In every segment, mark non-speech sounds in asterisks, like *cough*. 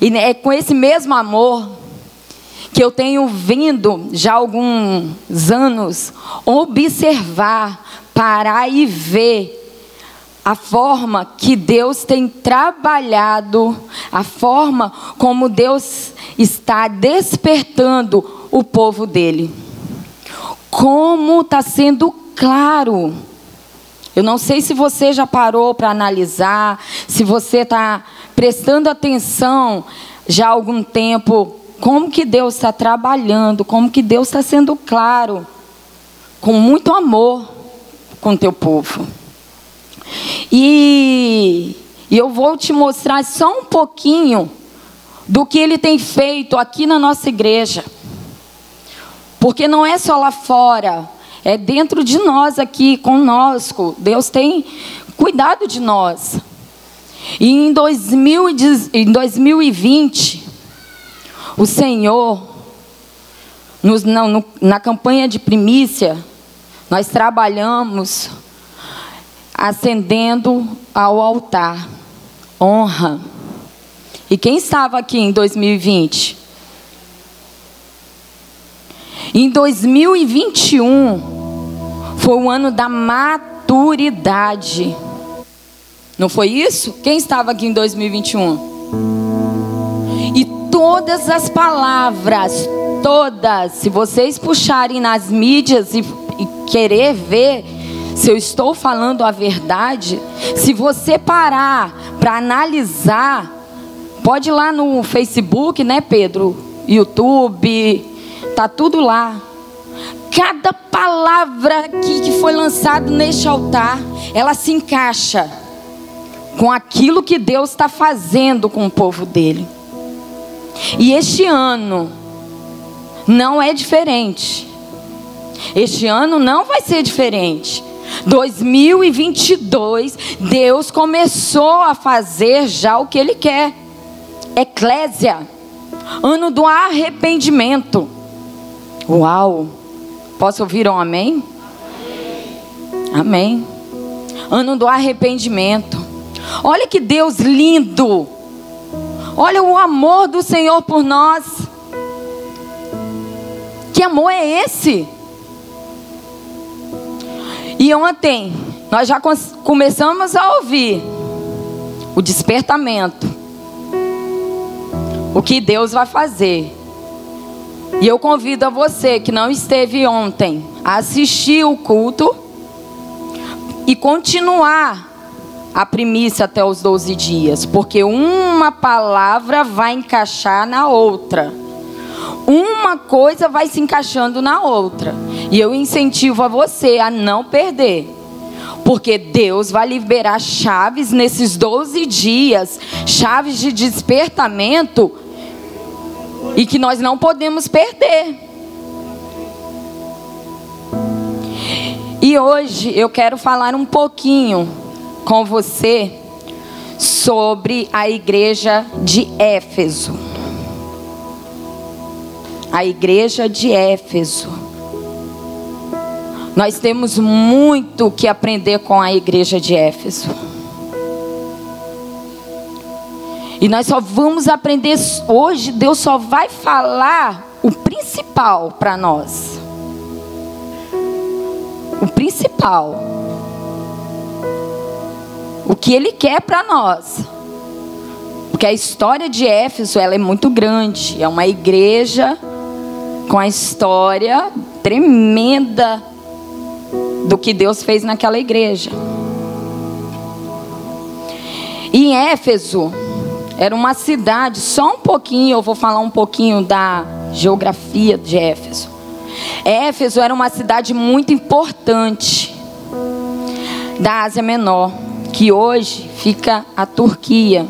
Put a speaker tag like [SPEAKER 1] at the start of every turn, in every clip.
[SPEAKER 1] E é com esse mesmo amor que eu tenho vindo já há alguns anos observar, parar e ver a forma que Deus tem trabalhado, a forma como Deus está despertando o povo dele. Como está sendo claro. Eu não sei se você já parou para analisar, se você está prestando atenção já há algum tempo, como que Deus está trabalhando, como que Deus está sendo claro, com muito amor com o teu povo. E, e eu vou te mostrar só um pouquinho do que ele tem feito aqui na nossa igreja. Porque não é só lá fora, é dentro de nós aqui, conosco. Deus tem cuidado de nós. E em, 2000, em 2020, o Senhor, nos, não, na campanha de primícia, nós trabalhamos acendendo ao altar honra. E quem estava aqui em 2020? Em 2021 foi o ano da maturidade. Não foi isso? Quem estava aqui em 2021? E todas as palavras, todas, se vocês puxarem nas mídias e, e querer ver, se eu estou falando a verdade, se você parar para analisar, pode ir lá no Facebook, né, Pedro? YouTube, tá tudo lá. Cada palavra que, que foi lançada neste altar, ela se encaixa com aquilo que Deus está fazendo com o povo dele. E este ano não é diferente. Este ano não vai ser diferente. 2022, Deus começou a fazer já o que Ele quer. Eclésia, ano do arrependimento. Uau! Posso ouvir um amém? Amém. Ano do arrependimento. Olha que Deus lindo. Olha o amor do Senhor por nós. Que amor é esse? E ontem nós já começamos a ouvir o despertamento. O que Deus vai fazer. E eu convido a você que não esteve ontem a assistir o culto e continuar a primícia até os 12 dias, porque uma palavra vai encaixar na outra. Uma coisa vai se encaixando na outra. E eu incentivo a você a não perder. Porque Deus vai liberar chaves nesses 12 dias, chaves de despertamento, e que nós não podemos perder. E hoje eu quero falar um pouquinho com você sobre a igreja de Éfeso. A igreja de Éfeso. Nós temos muito que aprender com a igreja de Éfeso. E nós só vamos aprender hoje, Deus só vai falar o principal para nós. O principal o que ele quer para nós. Porque a história de Éfeso ela é muito grande. É uma igreja com a história tremenda do que Deus fez naquela igreja. E em Éfeso era uma cidade, só um pouquinho, eu vou falar um pouquinho da geografia de Éfeso. Éfeso era uma cidade muito importante da Ásia Menor que hoje fica a Turquia.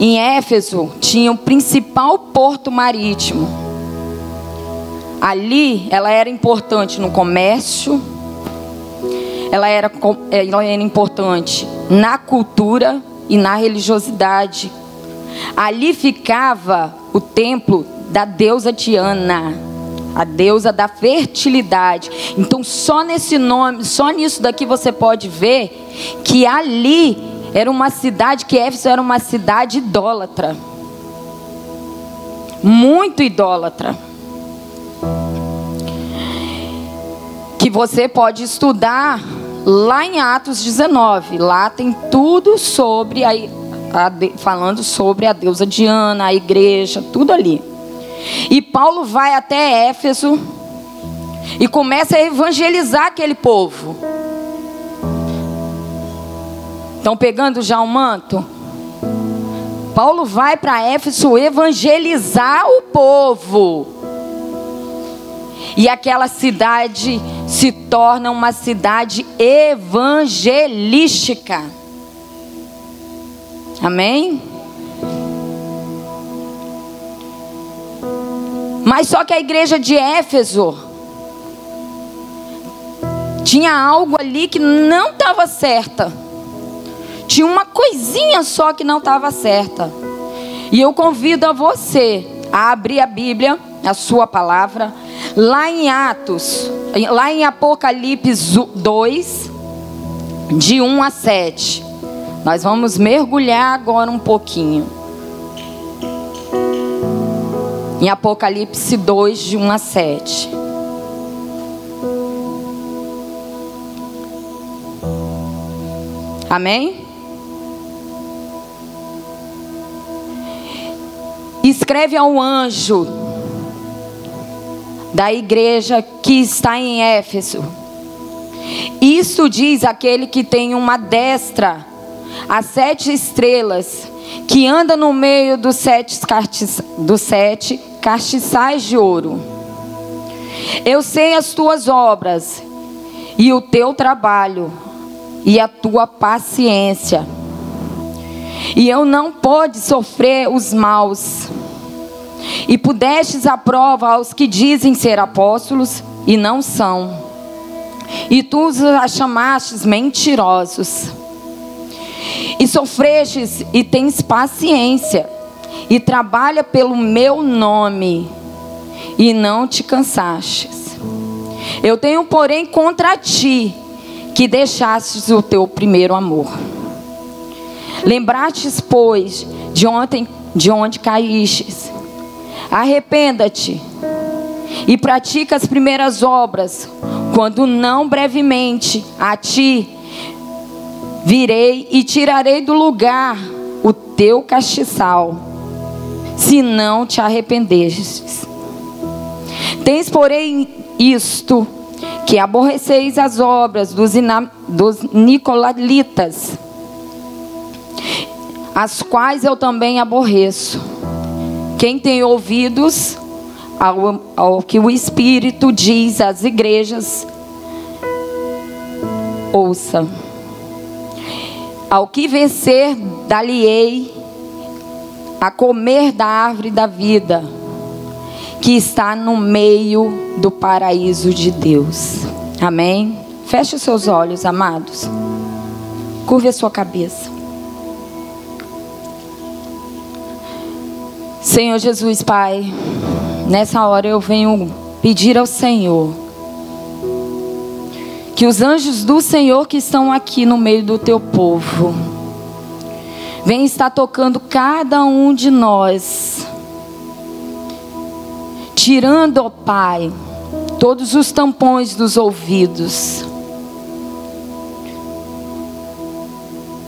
[SPEAKER 1] Em Éfeso tinha o principal porto marítimo. Ali ela era importante no comércio, ela era, ela era importante na cultura e na religiosidade. Ali ficava o templo da deusa Diana a deusa da fertilidade. Então, só nesse nome, só nisso daqui você pode ver que ali Era uma cidade que Éfeso era uma cidade idólatra. Muito idólatra. Que você pode estudar lá em Atos 19. Lá tem tudo sobre a, a, falando sobre a deusa Diana, a igreja, tudo ali. E Paulo vai até Éfeso e começa a evangelizar aquele povo. Estão pegando já o manto? Paulo vai para Éfeso evangelizar o povo. E aquela cidade se torna uma cidade evangelística. Amém? Mas só que a igreja de Éfeso tinha algo ali que não estava certa. Tinha uma coisinha só que não estava certa. E eu convido a você a abrir a Bíblia, a sua palavra, lá em Atos, lá em Apocalipse 2, de 1 a 7. Nós vamos mergulhar agora um pouquinho. Em Apocalipse 2, de 1 a 7. Amém? escreve ao anjo da igreja que está em Éfeso. Isso diz aquele que tem uma destra, as sete estrelas, que anda no meio dos sete, dos sete castiçais de ouro. Eu sei as tuas obras, e o teu trabalho, e a tua paciência. E eu não pode sofrer os maus e pudestes a prova aos que dizem ser apóstolos e não são. E tu os chamastes mentirosos. E sofrestes e tens paciência. E trabalha pelo meu nome. E não te cansastes. Eu tenho, porém, contra ti que deixastes o teu primeiro amor. Lembrastes, pois, de ontem, de onde caístes Arrependa-te e pratica as primeiras obras, quando não brevemente a ti virei e tirarei do lugar o teu castiçal, se não te arrependestes. Tens, porém, isto, que aborreceis as obras dos, dos Nicolaitas, as quais eu também aborreço. Quem tem ouvidos ao, ao que o Espírito diz às igrejas, ouça. Ao que vencer, dali-ei a comer da árvore da vida, que está no meio do paraíso de Deus. Amém? Feche os seus olhos, amados. Curve a sua cabeça. Senhor Jesus, Pai, nessa hora eu venho pedir ao Senhor que os anjos do Senhor que estão aqui no meio do teu povo venham estar tocando cada um de nós, tirando, ó Pai, todos os tampões dos ouvidos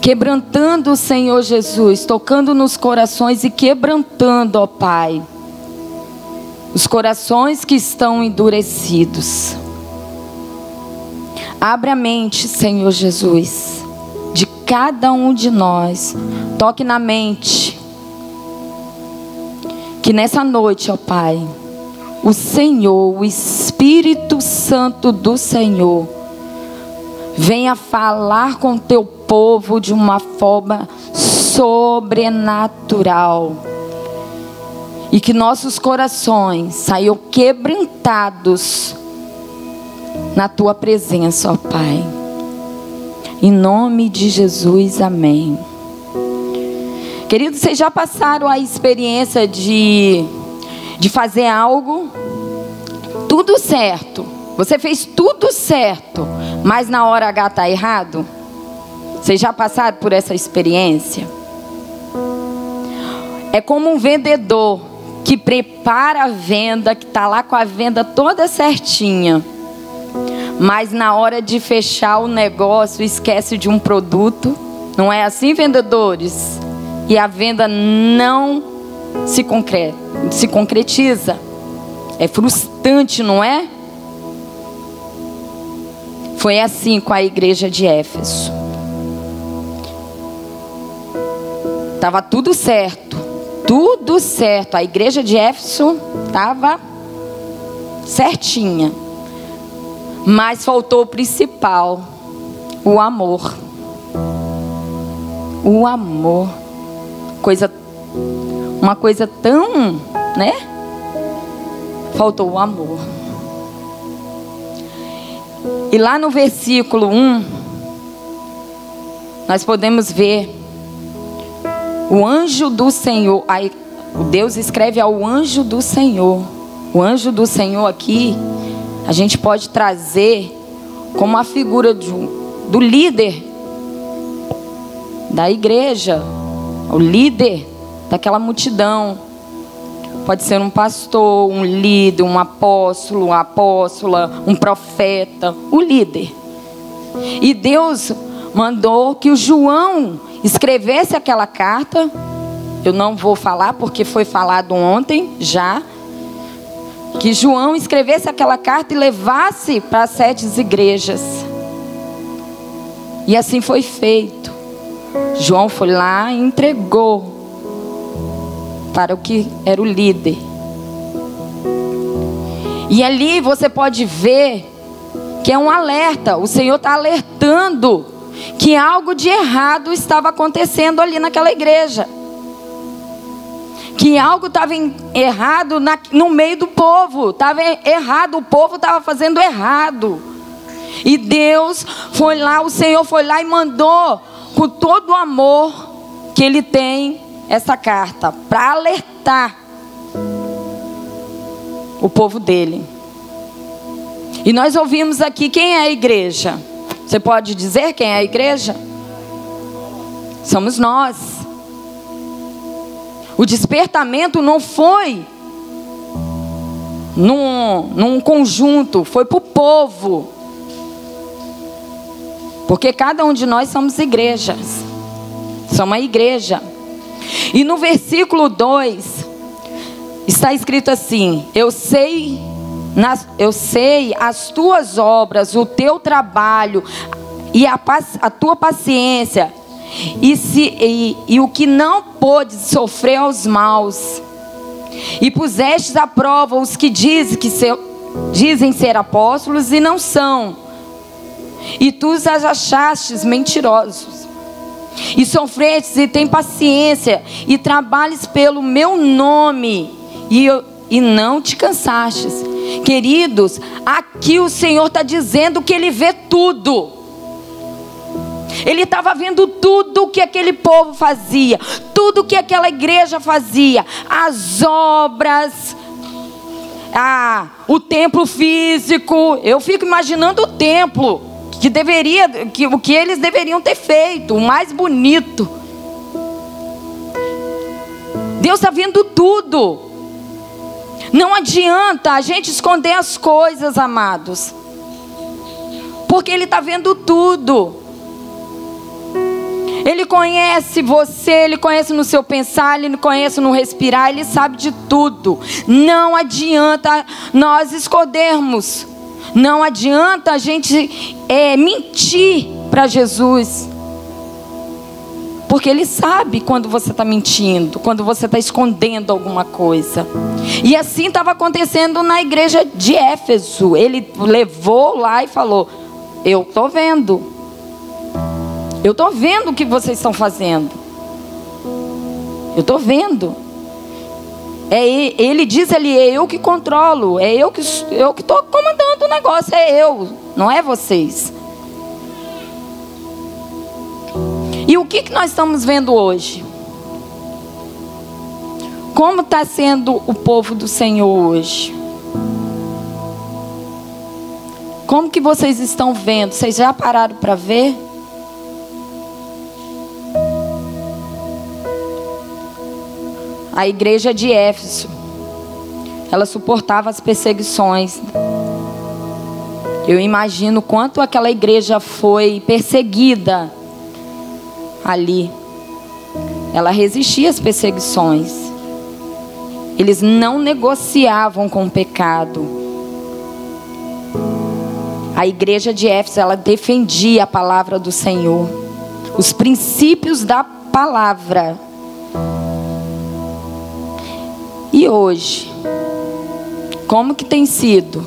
[SPEAKER 1] quebrantando o Senhor Jesus, tocando nos corações e quebrantando, ó Pai, os corações que estão endurecidos. Abre a mente, Senhor Jesus, de cada um de nós. Toque na mente. Que nessa noite, ó Pai, o Senhor, o Espírito Santo do Senhor, venha falar com teu povo de uma forma sobrenatural. E que nossos corações saiam quebrantados na tua presença, ó Pai. Em nome de Jesus, amém. Queridos, vocês já passaram a experiência de, de fazer algo, tudo certo. Você fez tudo certo, mas na hora H está errado? Vocês já passaram por essa experiência? É como um vendedor que prepara a venda, que está lá com a venda toda certinha. Mas na hora de fechar o negócio, esquece de um produto. Não é assim, vendedores? E a venda não se, concre se concretiza. É frustrante, não é? Foi assim com a igreja de Éfeso. Tava tudo certo. Tudo certo. A igreja de Éfeso estava certinha. Mas faltou o principal, o amor. O amor. Coisa uma coisa tão, né? Faltou o amor. E lá no versículo 1, nós podemos ver o anjo do Senhor. Aí, Deus escreve ao anjo do Senhor. O anjo do Senhor aqui, a gente pode trazer como a figura de, do líder da igreja, o líder daquela multidão. Pode ser um pastor, um líder, um apóstolo, uma apóstola, um profeta, o líder. E Deus mandou que o João escrevesse aquela carta. Eu não vou falar porque foi falado ontem já. Que João escrevesse aquela carta e levasse para as sete igrejas. E assim foi feito. João foi lá e entregou para o que era o líder. E ali você pode ver que é um alerta. O Senhor está alertando que algo de errado estava acontecendo ali naquela igreja. Que algo estava errado na, no meio do povo. Estava errado, o povo estava fazendo errado. E Deus foi lá, o Senhor foi lá e mandou com todo o amor que Ele tem essa carta para alertar o povo dele. E nós ouvimos aqui quem é a igreja. Você pode dizer quem é a igreja? Somos nós. O despertamento não foi num, num conjunto, foi para o povo. Porque cada um de nós somos igrejas. Somos uma igreja. E no versículo 2 está escrito assim: Eu sei, nas, eu sei as tuas obras, o teu trabalho e a, a tua paciência, e, se, e, e o que não pôde sofrer aos maus. E pusestes à prova os que dizem, que dizem ser apóstolos e não são. E tu os achastes mentirosos e sofrestes e tem paciência e trabalhes pelo meu nome e, eu, e não te cansastes. Queridos, aqui o Senhor está dizendo que Ele vê tudo. Ele estava vendo tudo que aquele povo fazia, tudo que aquela igreja fazia, as obras, ah, o templo físico. Eu fico imaginando o templo que deveria, que o que eles deveriam ter feito, o mais bonito. Deus está vendo tudo. Não adianta a gente esconder as coisas, amados, porque Ele está vendo tudo. Ele conhece você, Ele conhece no seu pensar, Ele conhece no respirar, Ele sabe de tudo. Não adianta nós escondermos. Não adianta a gente é, mentir para Jesus. Porque Ele sabe quando você está mentindo, quando você está escondendo alguma coisa. E assim estava acontecendo na igreja de Éfeso. Ele levou lá e falou: Eu estou vendo. Eu estou vendo o que vocês estão fazendo. Eu estou vendo. É, ele diz ali, é eu que controlo, é eu que eu que estou comandando o negócio, é eu, não é vocês. E o que, que nós estamos vendo hoje? Como está sendo o povo do Senhor hoje? Como que vocês estão vendo? Vocês já pararam para ver? A igreja de Éfeso, ela suportava as perseguições. Eu imagino quanto aquela igreja foi perseguida ali. Ela resistia às perseguições. Eles não negociavam com o pecado. A igreja de Éfeso, ela defendia a palavra do Senhor, os princípios da palavra. E hoje, como que tem sido?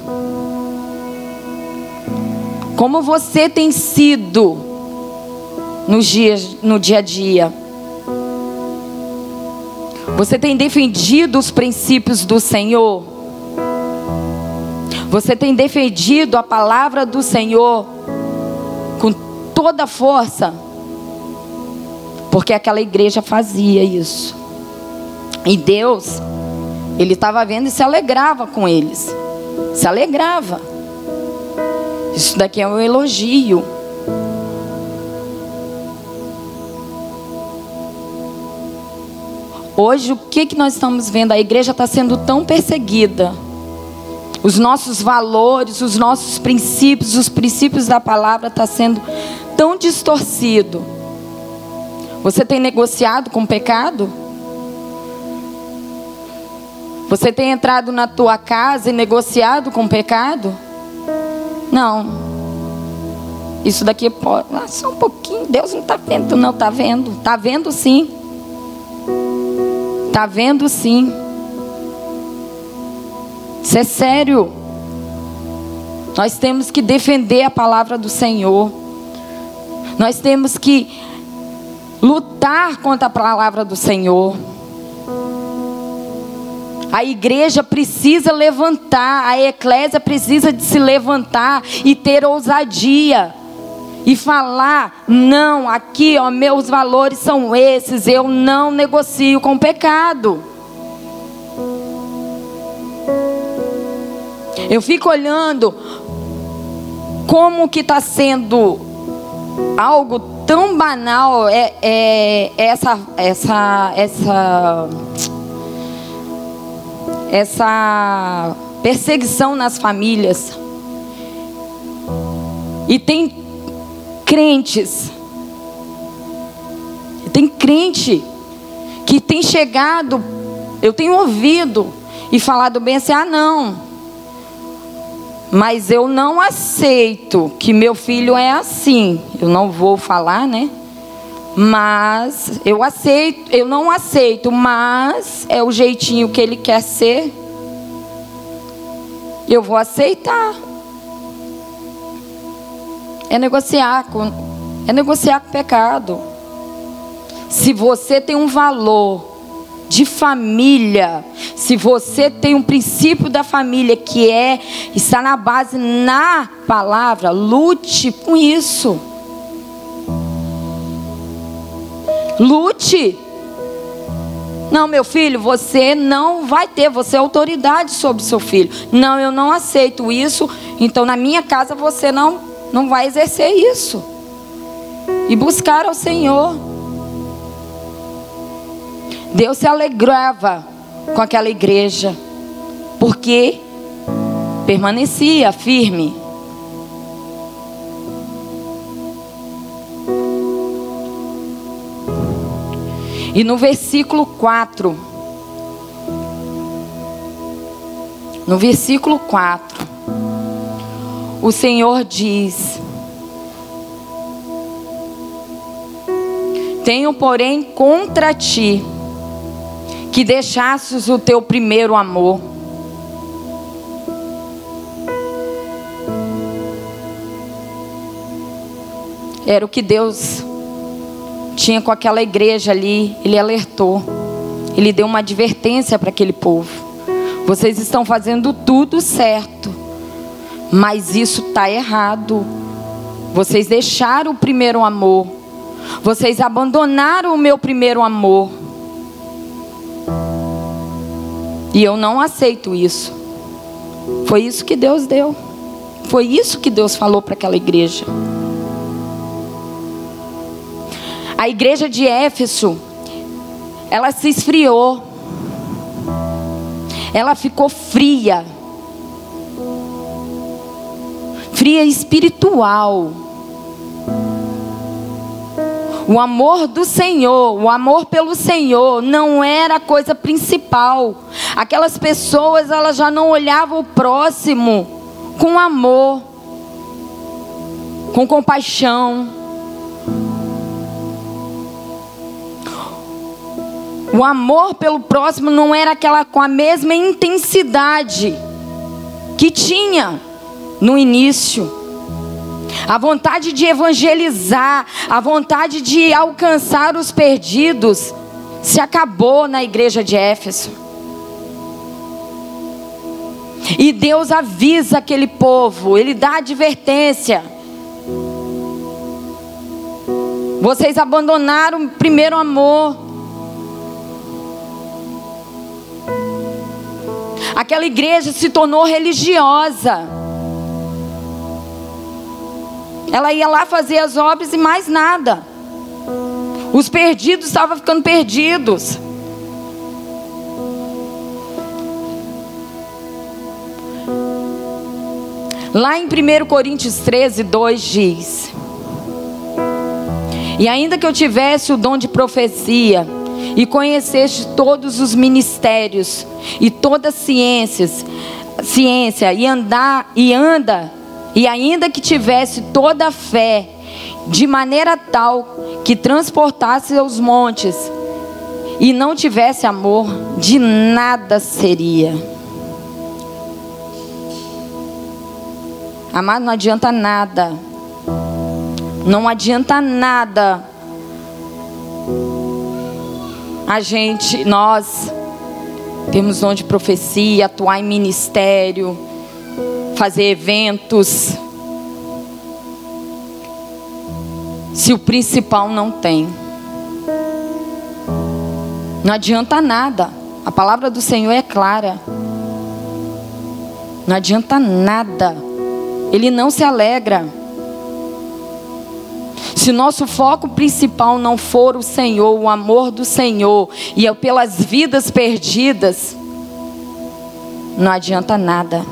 [SPEAKER 1] Como você tem sido nos dias, no dia a dia? Você tem defendido os princípios do Senhor? Você tem defendido a palavra do Senhor com toda a força? Porque aquela igreja fazia isso. E Deus, Ele estava vendo e se alegrava com eles. Se alegrava. Isso daqui é um elogio. Hoje, o que, que nós estamos vendo? A igreja está sendo tão perseguida. Os nossos valores, os nossos princípios, os princípios da palavra estão tá sendo tão distorcido. Você tem negociado com o pecado? Você tem entrado na tua casa e negociado com o pecado? Não. Isso daqui pode. Ah, só um pouquinho. Deus não está vendo, não está vendo. Está vendo sim. Está vendo sim. Isso é sério. Nós temos que defender a palavra do Senhor. Nós temos que lutar contra a palavra do Senhor. A igreja precisa levantar, a eclésia precisa de se levantar e ter ousadia e falar: não, aqui, ó, meus valores são esses, eu não negocio com pecado. Eu fico olhando como que está sendo algo tão banal é, é, essa essa essa essa perseguição nas famílias. E tem crentes. Tem crente que tem chegado, eu tenho ouvido e falado bem assim: ah, não, mas eu não aceito que meu filho é assim. Eu não vou falar, né? Mas eu aceito, eu não aceito, mas é o jeitinho que ele quer ser. Eu vou aceitar. É negociar com é negociar com o pecado. Se você tem um valor de família, se você tem um princípio da família que é está na base na palavra, lute com isso. Lute. Não, meu filho, você não vai ter, você é autoridade sobre seu filho. Não, eu não aceito isso. Então na minha casa você não não vai exercer isso. E buscar ao Senhor. Deus se alegrava com aquela igreja, porque permanecia firme. E no versículo 4, no versículo 4, o Senhor diz: Tenho, porém, contra ti que deixasses o teu primeiro amor. Era o que Deus tinha com aquela igreja ali. Ele alertou. Ele deu uma advertência para aquele povo. Vocês estão fazendo tudo certo. Mas isso está errado. Vocês deixaram o primeiro amor. Vocês abandonaram o meu primeiro amor. E eu não aceito isso. Foi isso que Deus deu. Foi isso que Deus falou para aquela igreja. A igreja de Éfeso, ela se esfriou. ela ficou fria. Fria espiritual. O amor do Senhor, o amor pelo Senhor não era a coisa principal. Aquelas pessoas, elas já não olhavam o próximo com amor, com compaixão. O amor pelo próximo não era aquela com a mesma intensidade que tinha no início. A vontade de evangelizar, a vontade de alcançar os perdidos, se acabou na igreja de Éfeso. E Deus avisa aquele povo, Ele dá advertência. Vocês abandonaram o primeiro amor. Aquela igreja se tornou religiosa. Ela ia lá fazer as obras e mais nada. Os perdidos estavam ficando perdidos. Lá em 1 Coríntios 13, 2 diz: E ainda que eu tivesse o dom de profecia, e conheceste todos os ministérios e todas as ciências, ciência, e andar e anda e ainda que tivesse toda a fé, de maneira tal que transportasse os montes, e não tivesse amor, de nada seria. Amado, não adianta nada. Não adianta nada. A gente, nós, temos dom de profecia, atuar em ministério fazer eventos. Se o principal não tem, não adianta nada. A palavra do Senhor é clara. Não adianta nada. Ele não se alegra. Se nosso foco principal não for o Senhor, o amor do Senhor, e é pelas vidas perdidas, não adianta nada.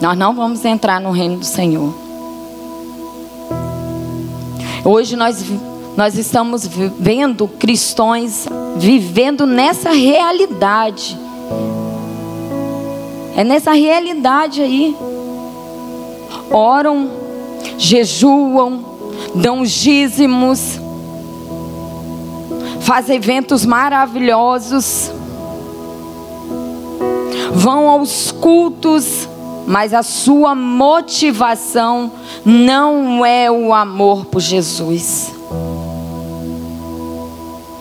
[SPEAKER 1] Nós não vamos entrar no reino do Senhor. Hoje nós, nós estamos vendo cristãos vivendo nessa realidade. É nessa realidade aí. Oram, jejuam, dão dízimos, fazem eventos maravilhosos, vão aos cultos mas a sua motivação não é o amor por Jesus.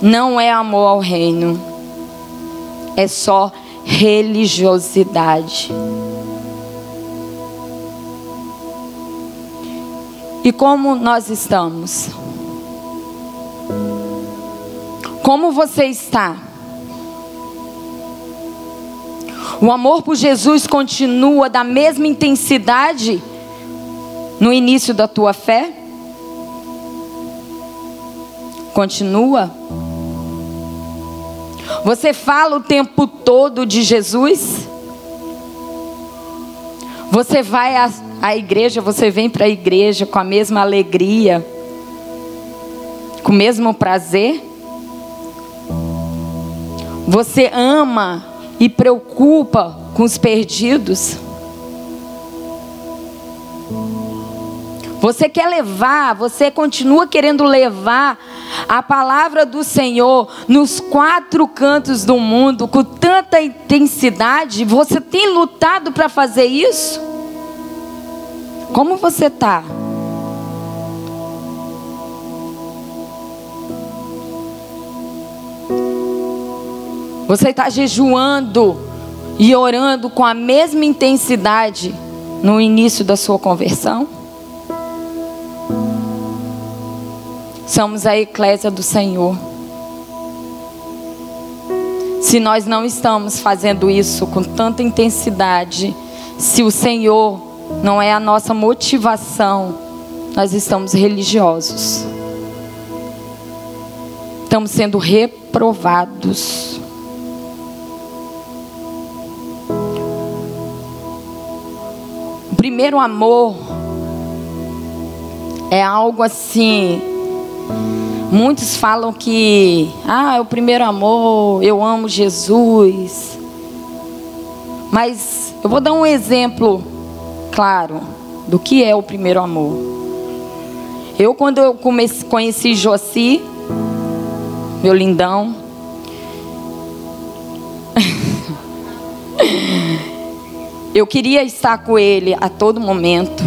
[SPEAKER 1] Não é amor ao reino. É só religiosidade. E como nós estamos? Como você está? O amor por Jesus continua da mesma intensidade no início da tua fé? Continua? Você fala o tempo todo de Jesus? Você vai à, à igreja, você vem para a igreja com a mesma alegria, com o mesmo prazer? Você ama e preocupa com os perdidos. Você quer levar, você continua querendo levar a palavra do Senhor nos quatro cantos do mundo com tanta intensidade. Você tem lutado para fazer isso? Como você está? Você está jejuando e orando com a mesma intensidade no início da sua conversão? Somos a eclésia do Senhor. Se nós não estamos fazendo isso com tanta intensidade, se o Senhor não é a nossa motivação, nós estamos religiosos. estamos sendo reprovados. O primeiro amor é algo assim. Muitos falam que, ah, é o primeiro amor, eu amo Jesus. Mas eu vou dar um exemplo claro do que é o primeiro amor. Eu, quando eu comecei, conheci Joci, meu lindão, *laughs* eu queria estar com ele a todo momento.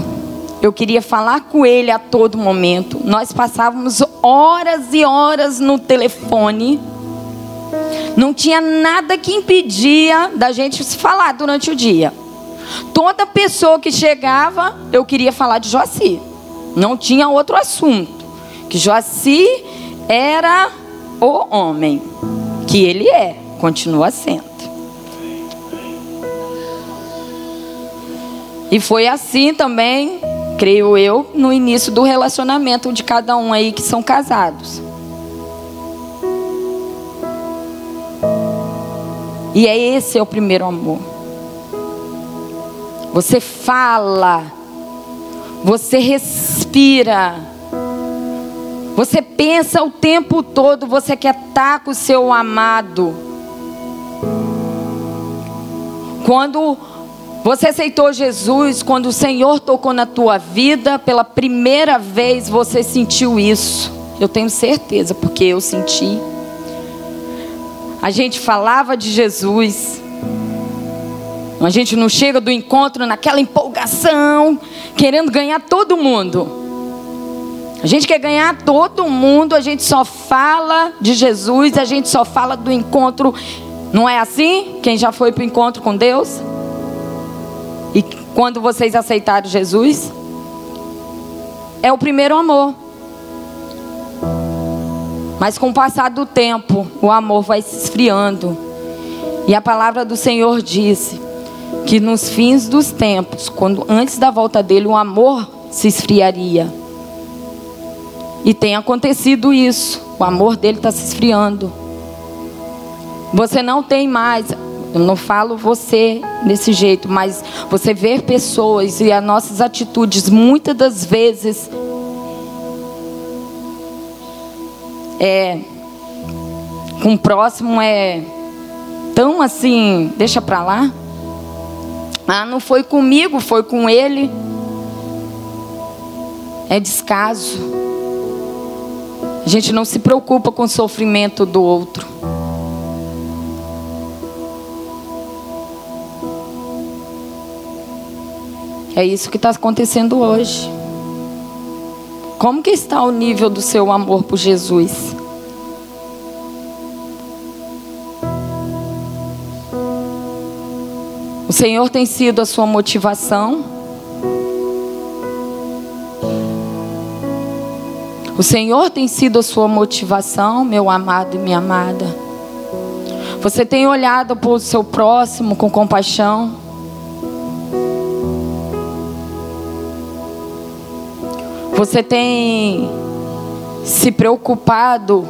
[SPEAKER 1] Eu queria falar com ele a todo momento. Nós passávamos horas e horas no telefone. Não tinha nada que impedia da gente se falar durante o dia. Toda pessoa que chegava, eu queria falar de Joaci. Não tinha outro assunto. Que Joaci era o homem. Que ele é, continua sendo. E foi assim também creio eu, no início do relacionamento de cada um aí que são casados. E é esse é o primeiro amor. Você fala, você respira, você pensa o tempo todo, você quer estar com o seu amado. Quando você aceitou Jesus quando o Senhor tocou na tua vida, pela primeira vez você sentiu isso. Eu tenho certeza, porque eu senti. A gente falava de Jesus. A gente não chega do encontro naquela empolgação, querendo ganhar todo mundo. A gente quer ganhar todo mundo, a gente só fala de Jesus, a gente só fala do encontro. Não é assim? Quem já foi para o encontro com Deus? E quando vocês aceitaram Jesus, é o primeiro amor. Mas com o passar do tempo, o amor vai se esfriando. E a palavra do Senhor disse que nos fins dos tempos, quando antes da volta dele, o amor se esfriaria. E tem acontecido isso. O amor dele está se esfriando. Você não tem mais eu não falo você desse jeito, mas você ver pessoas e as nossas atitudes muitas das vezes é com o próximo é tão assim, deixa para lá. Ah, não foi comigo, foi com ele. É descaso. A gente não se preocupa com o sofrimento do outro. É isso que está acontecendo hoje. Como que está o nível do seu amor por Jesus? Senhor tem sido a sua motivação? O Senhor tem sido a sua motivação, meu amado e minha amada? Você tem olhado para o seu próximo com compaixão? Você tem se preocupado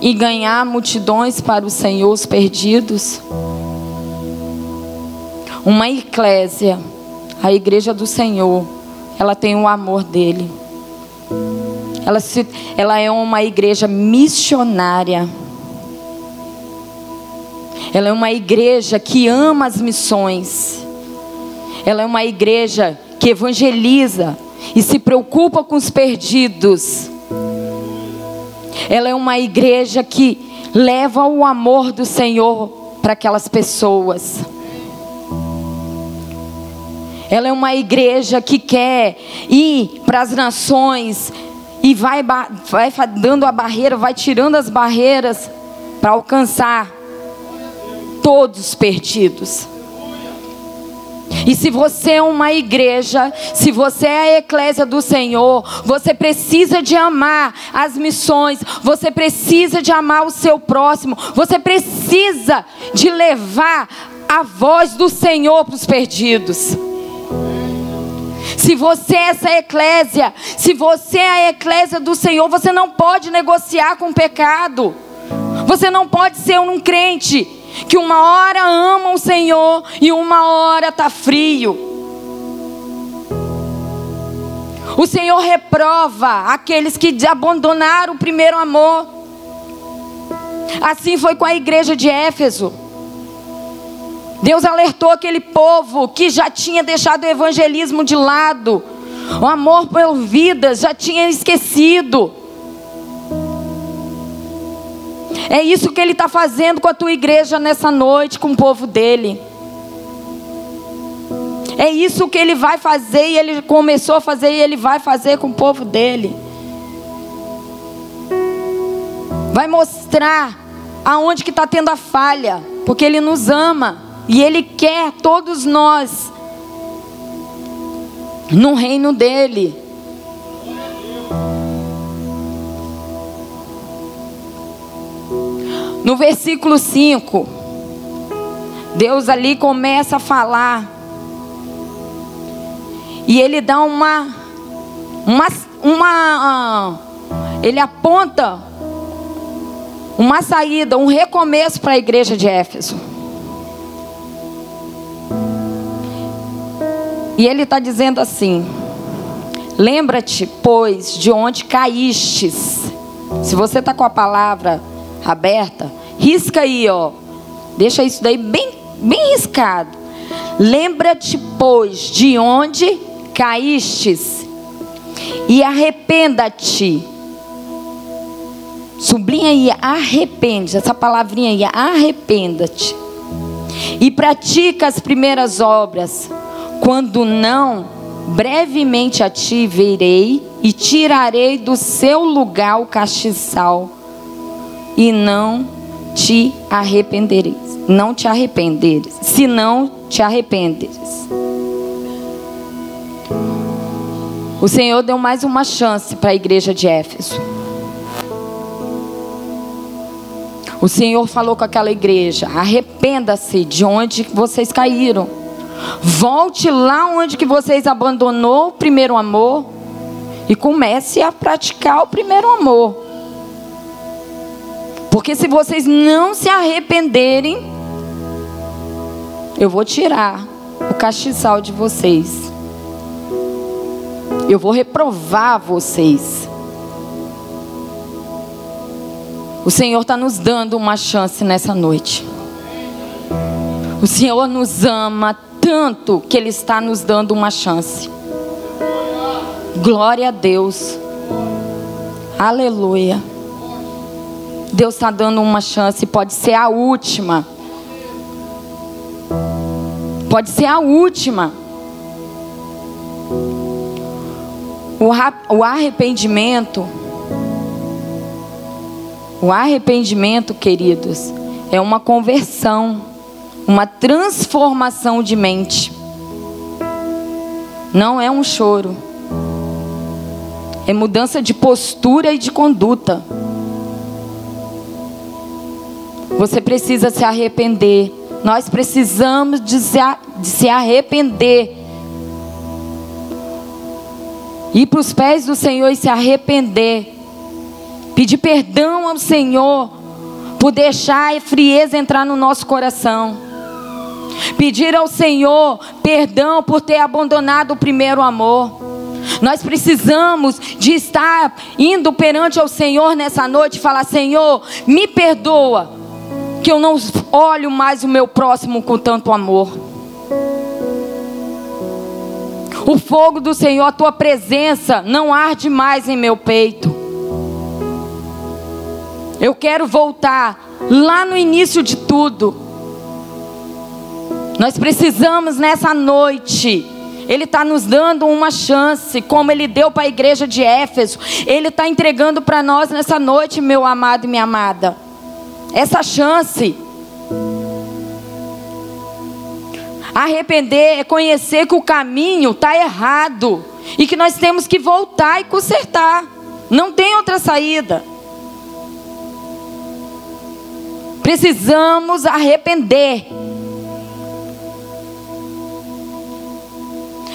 [SPEAKER 1] em ganhar multidões para o Senhor, os perdidos? Uma eclésia, a igreja do Senhor, ela tem o amor dele. Ela, se, ela é uma igreja missionária. Ela é uma igreja que ama as missões. Ela é uma igreja que evangeliza e se preocupa com os perdidos. Ela é uma igreja que leva o amor do Senhor para aquelas pessoas. Ela é uma igreja que quer ir para as nações e vai, vai dando a barreira, vai tirando as barreiras para alcançar todos os perdidos. E se você é uma igreja, se você é a eclésia do Senhor, você precisa de amar as missões, você precisa de amar o seu próximo, você precisa de levar a voz do Senhor para os perdidos. Se você é essa eclésia, se você é a eclésia do Senhor, você não pode negociar com o pecado. Você não pode ser um crente que uma hora ama o Senhor e uma hora está frio. O Senhor reprova aqueles que abandonaram o primeiro amor. Assim foi com a igreja de Éfeso. Deus alertou aquele povo que já tinha deixado o evangelismo de lado, o amor por vidas já tinha esquecido. É isso que Ele está fazendo com a tua igreja nessa noite, com o povo dele. É isso que Ele vai fazer e Ele começou a fazer e Ele vai fazer com o povo dele. Vai mostrar aonde que está tendo a falha, porque Ele nos ama e Ele quer todos nós no reino dele. No versículo 5, Deus ali começa a falar. E ele dá uma uma uma ele aponta uma saída, um recomeço para a igreja de Éfeso. E ele está dizendo assim: Lembra-te, pois, de onde caístes. Se você está com a palavra aberta, risca aí, ó. Deixa isso daí bem, bem riscado. Lembra-te, pois, de onde caístes, e arrependa-te. Sublinha aí, arrepende, essa palavrinha aí, arrependa-te. E pratica as primeiras obras. Quando não, brevemente a ti virei e tirarei do seu lugar o castiçal e não te arrependereis. Não te arrependeres. Se não te arrependeres. O Senhor deu mais uma chance para a igreja de Éfeso. O Senhor falou com aquela igreja: arrependa-se de onde vocês caíram. Volte lá onde que vocês abandonou o primeiro amor e comece a praticar o primeiro amor. Porque se vocês não se arrependerem, eu vou tirar o castiçal de vocês. Eu vou reprovar vocês. O Senhor está nos dando uma chance nessa noite. O Senhor nos ama tanto que Ele está nos dando uma chance. Glória a Deus. Aleluia. Deus está dando uma chance, pode ser a última. Pode ser a última. O arrependimento, o arrependimento, queridos, é uma conversão, uma transformação de mente. Não é um choro. É mudança de postura e de conduta. Você precisa se arrepender. Nós precisamos de se arrepender. Ir para os pés do Senhor e se arrepender. Pedir perdão ao Senhor por deixar a frieza entrar no nosso coração. Pedir ao Senhor perdão por ter abandonado o primeiro amor. Nós precisamos de estar indo perante ao Senhor nessa noite e falar: Senhor, me perdoa que eu não olho mais o meu próximo com tanto amor. O fogo do Senhor, a tua presença, não arde mais em meu peito. Eu quero voltar lá no início de tudo. Nós precisamos nessa noite. Ele está nos dando uma chance, como ele deu para a igreja de Éfeso. Ele está entregando para nós nessa noite, meu amado e minha amada essa chance. Arrepender é conhecer que o caminho está errado e que nós temos que voltar e consertar. Não tem outra saída. Precisamos arrepender.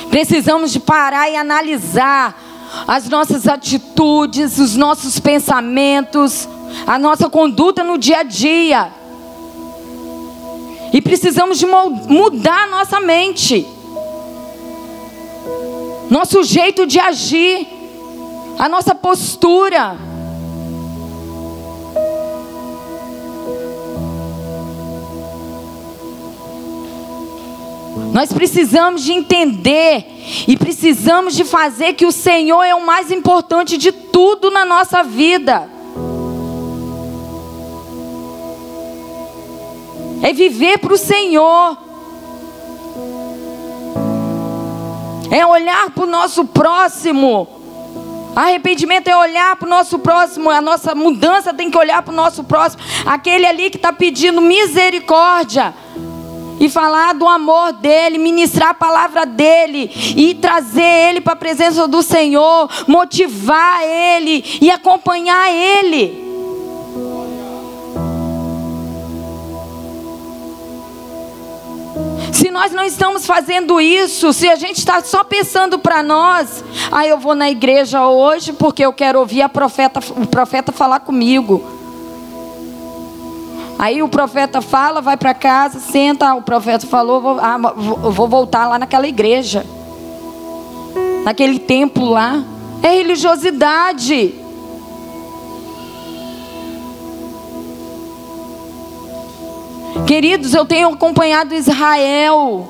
[SPEAKER 1] Precisamos de parar e analisar as nossas atitudes, os nossos pensamentos, a nossa conduta no dia a dia. E precisamos de mudar nossa mente. Nosso jeito de agir, a nossa postura. Nós precisamos de entender e precisamos de fazer que o Senhor é o mais importante de tudo na nossa vida. É viver para o Senhor. É olhar para o nosso próximo. Arrependimento é olhar para o nosso próximo. A nossa mudança tem que olhar para o nosso próximo. Aquele ali que está pedindo misericórdia e falar do amor dele, ministrar a palavra dele e trazer ele para a presença do Senhor, motivar ele e acompanhar ele. Se nós não estamos fazendo isso, se a gente está só pensando para nós, ah, eu vou na igreja hoje porque eu quero ouvir a profeta, o profeta falar comigo. Aí o profeta fala, vai para casa, senta. O profeta falou, vou, ah, vou voltar lá naquela igreja, naquele templo lá. É religiosidade. Queridos, eu tenho acompanhado Israel.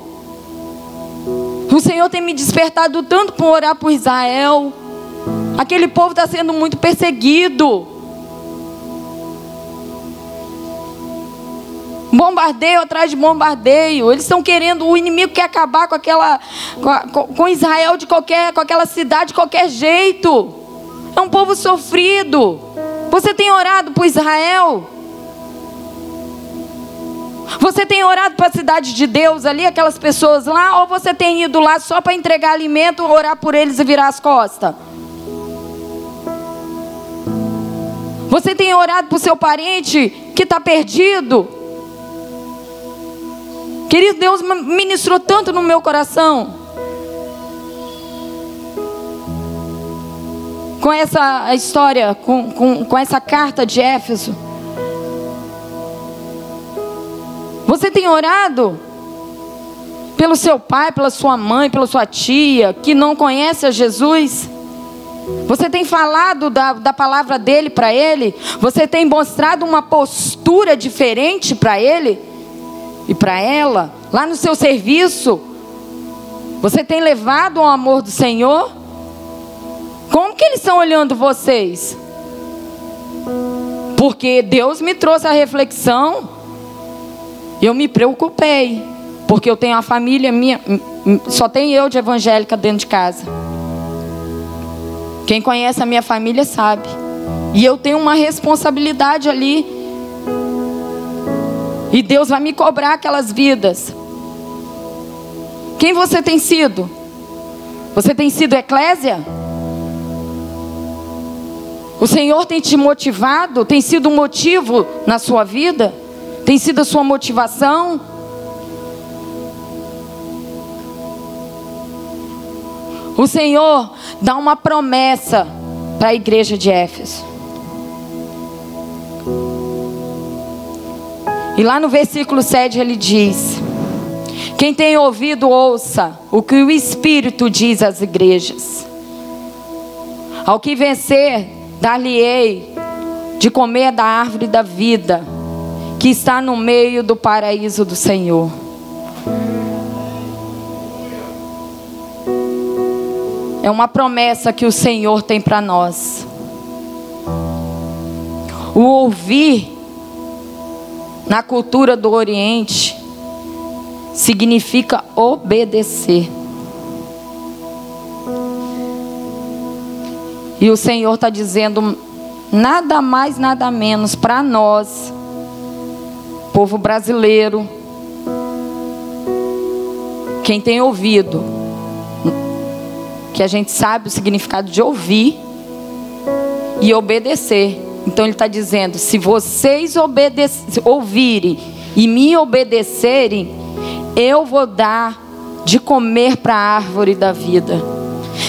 [SPEAKER 1] O Senhor tem me despertado tanto por orar por Israel. Aquele povo está sendo muito perseguido. Bombardeio atrás de bombardeio. Eles estão querendo, o inimigo quer acabar com aquela com, com Israel de qualquer, com aquela cidade de qualquer jeito. É um povo sofrido. Você tem orado por Israel? Você tem orado para a cidade de Deus ali, aquelas pessoas lá, ou você tem ido lá só para entregar alimento, orar por eles e virar as costas? Você tem orado para o seu parente que está perdido? Querido, Deus ministrou tanto no meu coração. Com essa história, com, com, com essa carta de Éfeso. Você tem orado pelo seu pai, pela sua mãe, pela sua tia, que não conhece a Jesus? Você tem falado da, da palavra dele para ele? Você tem mostrado uma postura diferente para ele? E para ela, lá no seu serviço, você tem levado o amor do Senhor? Como que eles estão olhando vocês? Porque Deus me trouxe a reflexão, eu me preocupei, porque eu tenho a família minha, só tem eu de evangélica dentro de casa. Quem conhece a minha família sabe. E eu tenho uma responsabilidade ali e Deus vai me cobrar aquelas vidas. Quem você tem sido? Você tem sido eclésia? O Senhor tem te motivado? Tem sido um motivo na sua vida? Tem sido a sua motivação? O Senhor dá uma promessa para a igreja de Éfeso. E lá no versículo 7 ele diz: Quem tem ouvido, ouça o que o Espírito diz às igrejas. Ao que vencer, dar-lhe-ei de comer da árvore da vida, que está no meio do paraíso do Senhor. É uma promessa que o Senhor tem para nós. O ouvir na cultura do Oriente, significa obedecer. E o Senhor está dizendo nada mais, nada menos para nós, povo brasileiro, quem tem ouvido, que a gente sabe o significado de ouvir e obedecer. Então ele está dizendo: se vocês ouvirem e me obedecerem, eu vou dar de comer para a árvore da vida.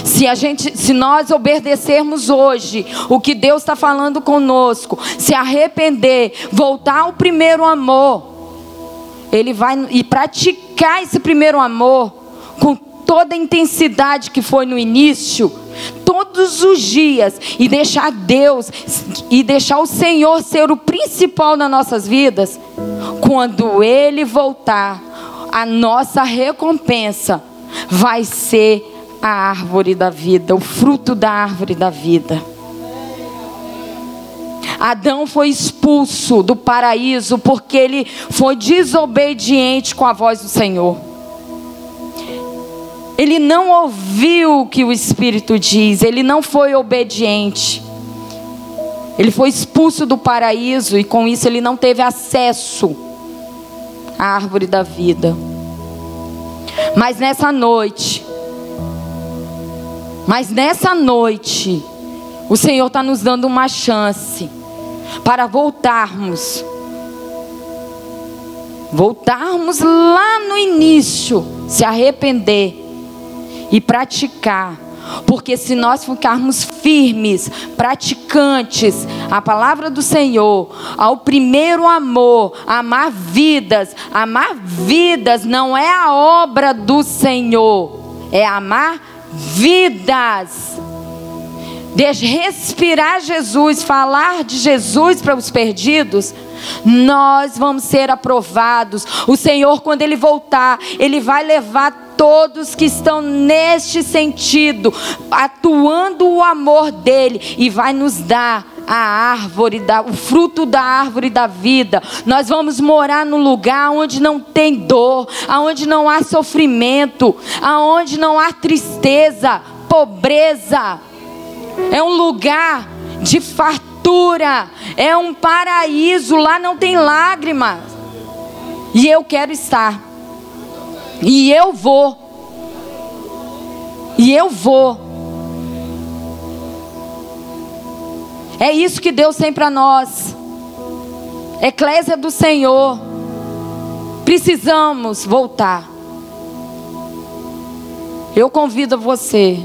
[SPEAKER 1] Se a gente, se nós obedecermos hoje o que Deus está falando conosco, se arrepender, voltar ao primeiro amor, Ele vai e praticar esse primeiro amor com toda a intensidade que foi no início, todos os dias e deixar Deus e deixar o Senhor ser o principal nas nossas vidas, quando Ele voltar, a nossa recompensa vai ser a árvore da vida, o fruto da árvore da vida. Adão foi expulso do paraíso porque ele foi desobediente com a voz do Senhor. Ele não ouviu o que o Espírito diz, ele não foi obediente. Ele foi expulso do paraíso e com isso ele não teve acesso à árvore da vida. Mas nessa noite, mas nessa noite, o Senhor está nos dando uma chance para voltarmos. Voltarmos lá no início, se arrepender e praticar. Porque se nós ficarmos firmes, praticantes, a palavra do Senhor, ao primeiro amor, amar vidas, amar vidas não é a obra do Senhor, é amar vidas. De respirar Jesus, falar de Jesus para os perdidos, nós vamos ser aprovados. O Senhor, quando Ele voltar, Ele vai levar todos que estão neste sentido, atuando o amor dele, e vai nos dar a árvore, da, o fruto da árvore da vida. Nós vamos morar num lugar onde não tem dor, aonde não há sofrimento, aonde não há tristeza, pobreza. É um lugar de fartura, é um paraíso, lá não tem lágrimas. E eu quero estar. E eu vou. E eu vou. É isso que Deus tem para nós. Eclésia do Senhor. Precisamos voltar. Eu convido você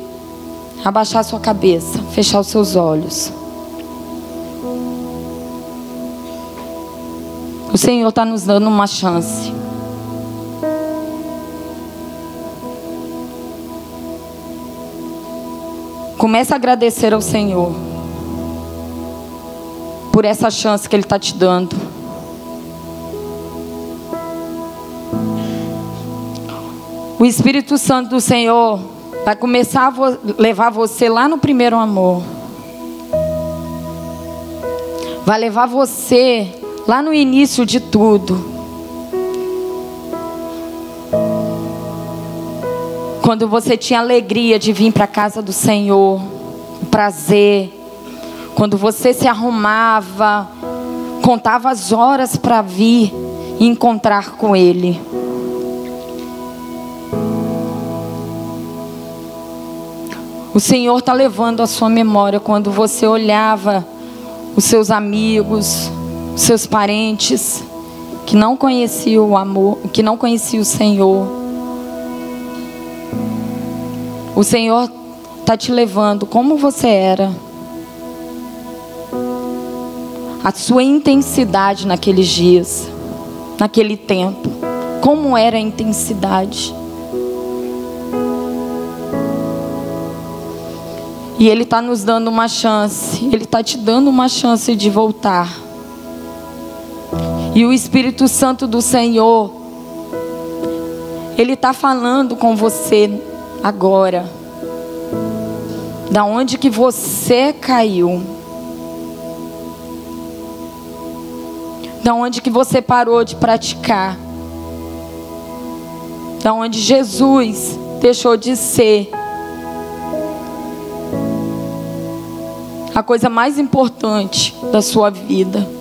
[SPEAKER 1] a baixar sua cabeça, fechar os seus olhos. Senhor está nos dando uma chance. Comece a agradecer ao Senhor por essa chance que Ele está te dando. O Espírito Santo do Senhor vai começar a levar você lá no primeiro amor. Vai levar você lá no início de tudo. Quando você tinha alegria de vir para a casa do Senhor, prazer, quando você se arrumava, contava as horas para vir e encontrar com Ele. O Senhor está levando a sua memória quando você olhava os seus amigos, os seus parentes que não conheciam o amor, que não conheciam o Senhor. O Senhor está te levando como você era a sua intensidade naqueles dias, naquele tempo. Como era a intensidade? E Ele está nos dando uma chance, Ele está te dando uma chance de voltar. E o Espírito Santo do Senhor, Ele está falando com você agora. Da onde que você caiu? Da onde que você parou de praticar? Da onde Jesus deixou de ser a coisa mais importante da sua vida.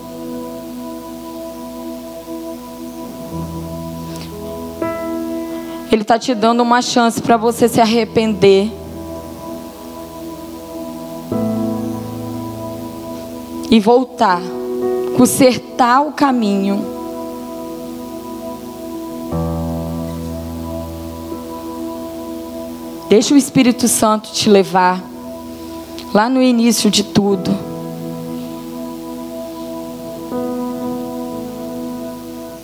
[SPEAKER 1] Ele está te dando uma chance para você se arrepender. E voltar consertar o caminho. Deixa o Espírito Santo te levar lá no início de tudo.